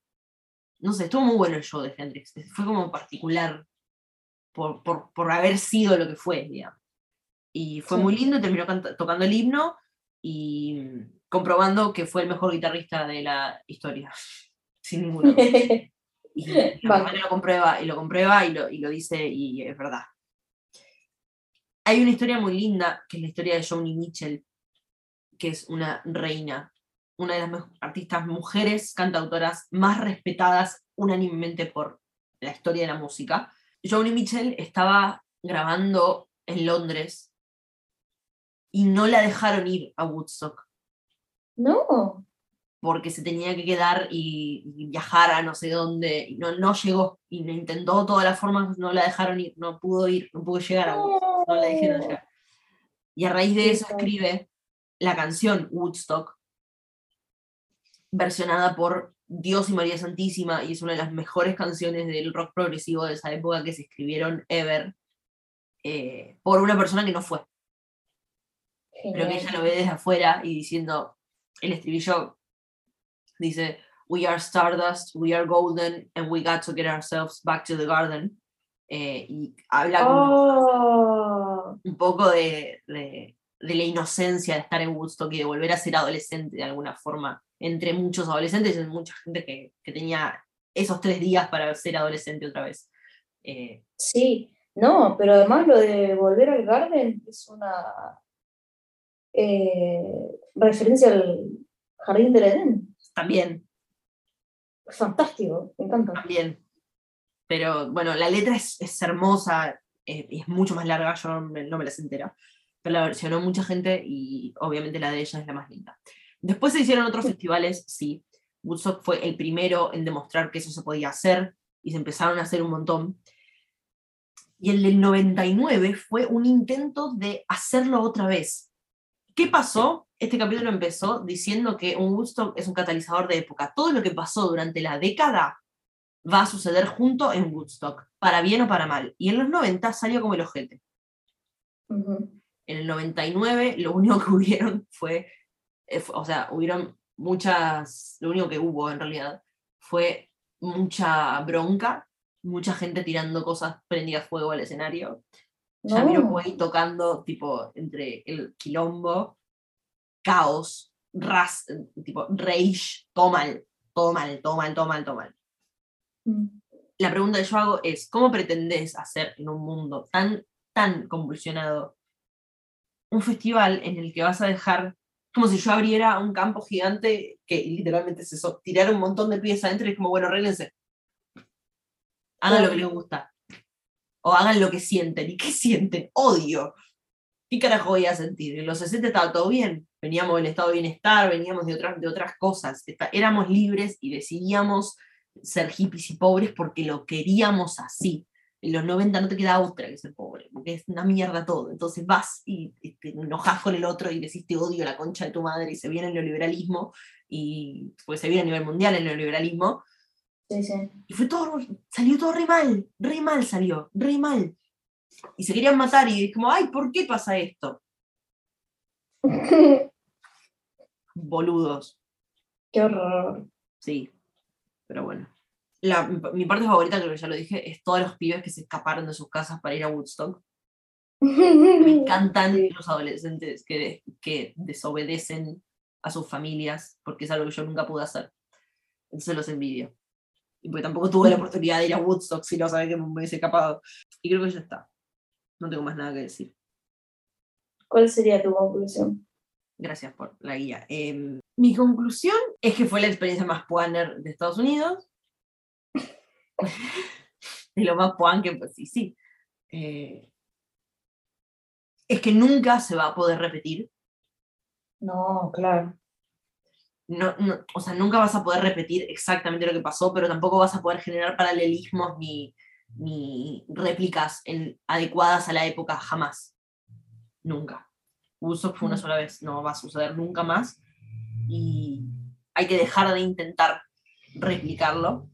no sé, estuvo muy bueno el show de Hendrix. Fue como particular por, por, por haber sido lo que fue, digamos. Y fue Sí. muy lindo, terminó tocando el himno y mm, comprobando que fue el mejor guitarrista de la historia. (laughs) Sin ninguna duda. (laughs) Y la Vale. mamá lo comprueba y lo comprueba y lo, y lo dice y es verdad. Hay una historia muy linda, que es la historia de Joni Mitchell, que es una reina, una de las artistas mujeres cantautoras más respetadas unánimemente por la historia de la música. Joni Mitchell estaba grabando en Londres y no la dejaron ir a Woodstock. No, porque se tenía que quedar y, y viajar a no sé dónde, y no, no llegó, y intentó de todas las formas, no la dejaron ir, no pudo ir, no pudo llegar a Woodstock, no la dejaron llegar. Y a raíz de eso escribe la canción Woodstock, versionada por Dios y María Santísima, y es una de las mejores canciones del rock progresivo de esa época que se escribieron ever, eh, por una persona que no fue pero que ella genial. lo ve desde afuera y diciendo, el estribillo dice, We are stardust, we are golden, and we got to get ourselves back to the garden. Eh, y habla Oh, un poco de, de- de la inocencia de estar en Woodstock y de volver a ser adolescente de alguna forma, entre muchos adolescentes y mucha gente que, que tenía esos tres días para ser adolescente otra vez. Eh, sí, no, pero además lo de volver al Garden es una eh, referencia al Jardín del Edén. también, Fantástico, me encanta. también. Pero bueno, la letra es, es hermosa, eh, y es mucho más larga, yo no me, no me la sé entera, pero la versionó mucha gente y obviamente la de ella es la más linda. Después se hicieron otros festivales, sí. Woodstock fue el primero en demostrar que eso se podía hacer y se empezaron a hacer un montón. Y el del 99 fue un intento de hacerlo otra vez. ¿Qué pasó? Este capítulo empezó diciendo que un Woodstock es un catalizador de época. Todo lo que pasó durante la década va a suceder junto en Woodstock, para bien o para mal. Y en los 90 salió como el ojete. Ujú. En el 99 lo único que hubieron fue, fu- o sea, hubieron muchas, lo único que hubo en realidad fue mucha bronca, mucha gente tirando cosas prendidas fuego al escenario. No. Jamiroquai tocando tipo entre el quilombo, caos, ras, tipo rage, todo mal, todo mal, todo mal, todo mal, todo mal. Mm. La pregunta que yo hago es, ¿cómo pretendés hacer en un mundo tan, tan convulsionado un festival en el que vas a dejar, como si yo abriera un campo gigante que literalmente es eso, tirar un montón de pies adentro y es como, bueno, arréglense. Hagan lo que les gusta. O hagan lo que sienten. ¿Y qué sienten? Odio. ¿Qué carajo voy a sentir? En los 60 estaba todo bien. Veníamos del estado de bienestar, veníamos de otras, de otras cosas. Éramos libres y decidíamos ser hippies y pobres porque lo queríamos así. En los 90 no te queda otra que ser pobre, porque es una mierda todo. Entonces vas y, y te enojas con el otro y decís te odio la concha de tu madre y se viene el neoliberalismo, y pues se viene a nivel mundial el neoliberalismo, Sí, sí. y fue todo, salió todo re mal, re mal salió, re mal. Y se querían matar y es como, ay, ¿por qué pasa esto? (laughs) Boludos. Qué horror. Sí, pero bueno. La- mi parte favorita, creo que ya lo dije, es todos los pibes que se escaparon de sus casas para ir a Woodstock. Me (laughs) encantan Sí. los adolescentes que, que desobedecen a sus familias, porque es algo que yo nunca pude hacer. Entonces los envidio. Y porque tampoco tuve la oportunidad de ir a Woodstock si no sabía que me hubiese escapado. Y creo que ya está. No tengo más nada que decir. ¿Cuál sería tu conclusión? Gracias por la guía. Em, mi conclusión es que fue la experiencia más puaner de Estados Unidos. (laughs) de lo más puan que, pues sí, sí. Eh, es que nunca se va a poder repetir. No, claro. No, no- o sea, nunca vas a poder repetir exactamente lo que pasó, pero tampoco vas a poder generar paralelismos ni, ni réplicas en- adecuadas a la época jamás. Nunca. Woodstock fue una Mm. sola vez, no va a suceder nunca más. Y hay que dejar de intentar replicarlo.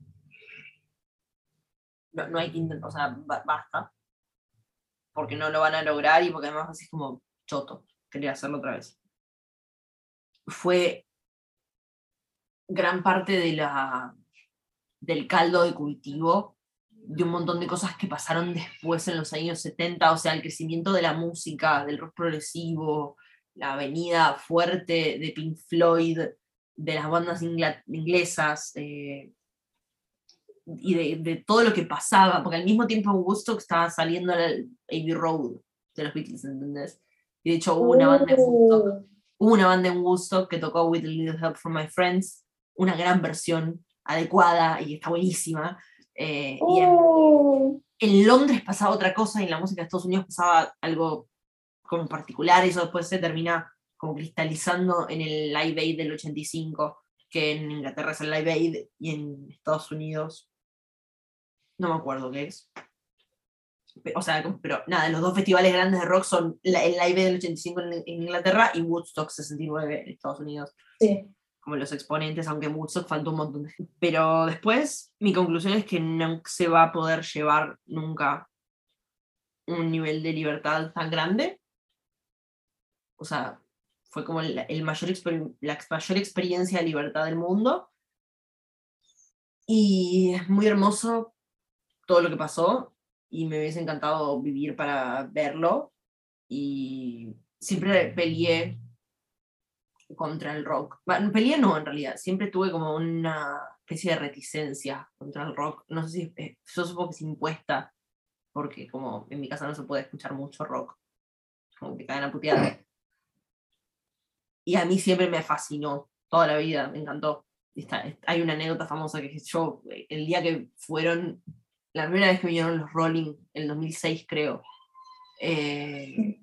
No, no hay que intentar, o sea, ba- basta. Porque no lo van a lograr y porque además así es como choto. Quería hacerlo otra vez. Fue gran parte de la, del caldo de cultivo de un montón de cosas que pasaron después en los años 70, o sea, el crecimiento de la música, del rock progresivo, la venida fuerte de Pink Floyd, de las bandas inglesas, eh, y de, de todo lo que pasaba, porque al mismo tiempo en Woodstock estaba saliendo el Abbey Road de los Beatles, ¿entendés? Y de hecho hubo una banda en Woodstock Uh, Hubo una banda en Woodstock que tocó With a Little Help from My Friends, una gran versión adecuada y está buenísima. eh, y en, uh, en Londres pasaba otra cosa y en la música de Estados Unidos pasaba algo como particular y eso después se termina como cristalizando en el Live Aid del 85, que en Inglaterra es el Live Aid y en Estados Unidos no me acuerdo qué es. O sea, pero nada, los dos festivales grandes de rock son el Live del 85 en, en Inglaterra y Woodstock 69 en Estados Unidos sí. como los exponentes, aunque Woodstock faltó un montón de gente. Pero después, mi conclusión es que no se va a poder llevar nunca un nivel de libertad tan grande. O sea, fue como el, el mayor la mayor experiencia de libertad del mundo. Y es muy hermoso todo lo que pasó y me hubiese encantado vivir para verlo. Y siempre peleé contra el rock. Bueno, peleé no, en realidad. Siempre tuve como una especie de reticencia contra el rock. No sé si, eh, yo supongo que es impuesta, porque como en mi casa no se puede escuchar mucho rock. Como que caen a. Y a mí siempre me fascinó, toda la vida, me encantó. Está- es- hay una anécdota famosa que yo, eh, el día que fueron, la primera vez que vinieron los Rolling, en 2006 creo, eh,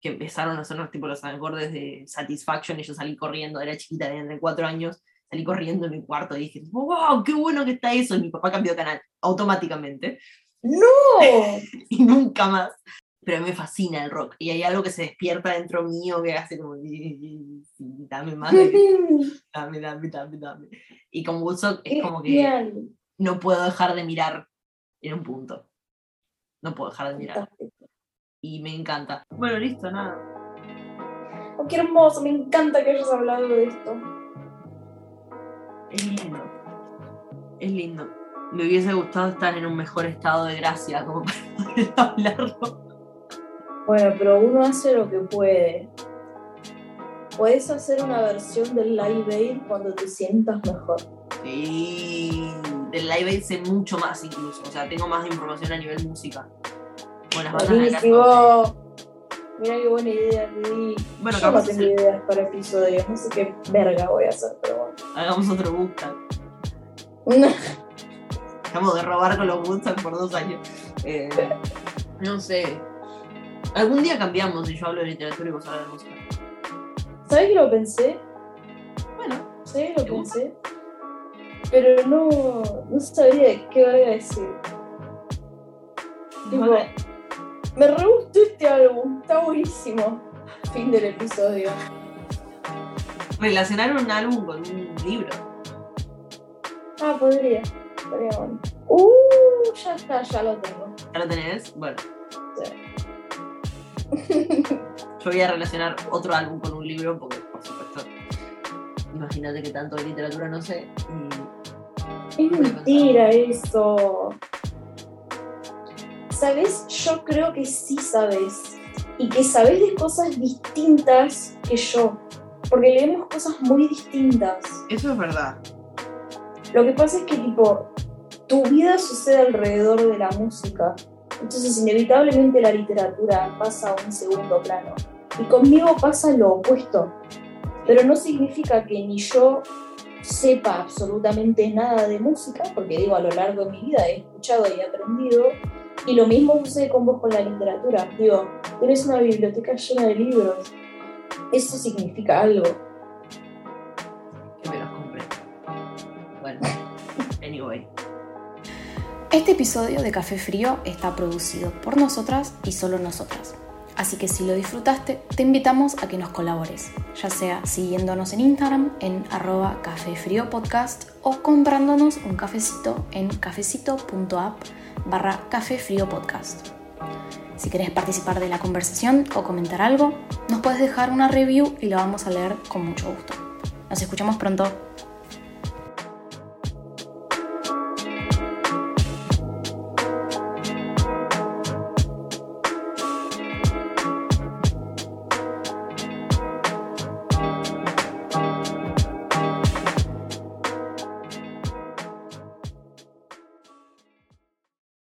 que empezaron a sonar tipo los acordes de Satisfaction y yo salí corriendo, era chiquita, tenía cuatro años, salí corriendo en mi cuarto y dije, wow, qué bueno que está eso, y mi papá cambió de canal automáticamente ¡No! (laughs) y nunca más. Pero a mí me fascina el rock y hay algo que se despierta dentro mío que hace como, dame más, (laughs) dame, dame, dame, dame. Y con Woodstock es como que no puedo dejar de mirar en un punto. No puedo dejar de mirar. Y me encanta. Bueno, listo, nada. Oh, qué hermoso, me encanta que hayas hablado de esto. Es lindo. Es lindo. Me hubiese gustado estar en un mejor estado de gracia como para (laughs) poder hablarlo. Bueno, pero uno hace lo que puede. Puedes hacer una versión del Live Aid cuando te sientas mejor. Sí. Del live sé mucho más incluso. O sea, tengo más información a nivel música. Con las. Buenísimo. Mira qué buena idea te di. Bueno, Yo no tengo ideas para episodios, no sé qué verga voy a hacer, pero hagamos otro bootcamp. bueno. Dejamos de robar con los bootcamp por dos años. Eh, no sé. Algún día cambiamos y yo hablo de literatura y vos hablas de música. ¿Sabes que lo pensé? Bueno, ¿Sabes que lo ¿Te gusta? Pero no, no sabía qué voy a decir. Tipo, me re gustó este álbum, está buenísimo. Fin del episodio. Relacionar un álbum con un libro. Ah, podría. Podría bueno. Uh, ya está, ya lo tengo. ¿Ya lo tenés? Bueno, Sí. yo voy a relacionar otro álbum con un libro porque, imagínate que tanto de literatura no sé. y- Es mentira eso. ¿Sabes? Yo creo que sí sabes. Y que sabes de cosas distintas que yo. Porque leemos cosas muy distintas. Eso es verdad. Lo que pasa es que, tipo, tu vida sucede alrededor de la música. Entonces, inevitablemente la literatura pasa a un segundo plano. Y conmigo pasa lo opuesto. Pero no significa que ni yo sepa absolutamente nada de música, porque digo, a lo largo de mi vida he escuchado y aprendido. Y lo mismo sucede con vos con la literatura. Digo, tienes una biblioteca llena de libros. Eso significa algo. Que me los compré. Bueno, (laughs) anyway. Este episodio de Café Frío está producido por nosotras y solo nosotras. Así que si lo disfrutaste, te invitamos a que nos colabores, ya sea siguiéndonos en Instagram en arroba Café Frío podcast o comprándonos un cafecito en cafecito.app barra Café Frío podcast. Si querés participar de la conversación o comentar algo, nos puedes dejar una review y la vamos a leer con mucho gusto. Nos escuchamos pronto.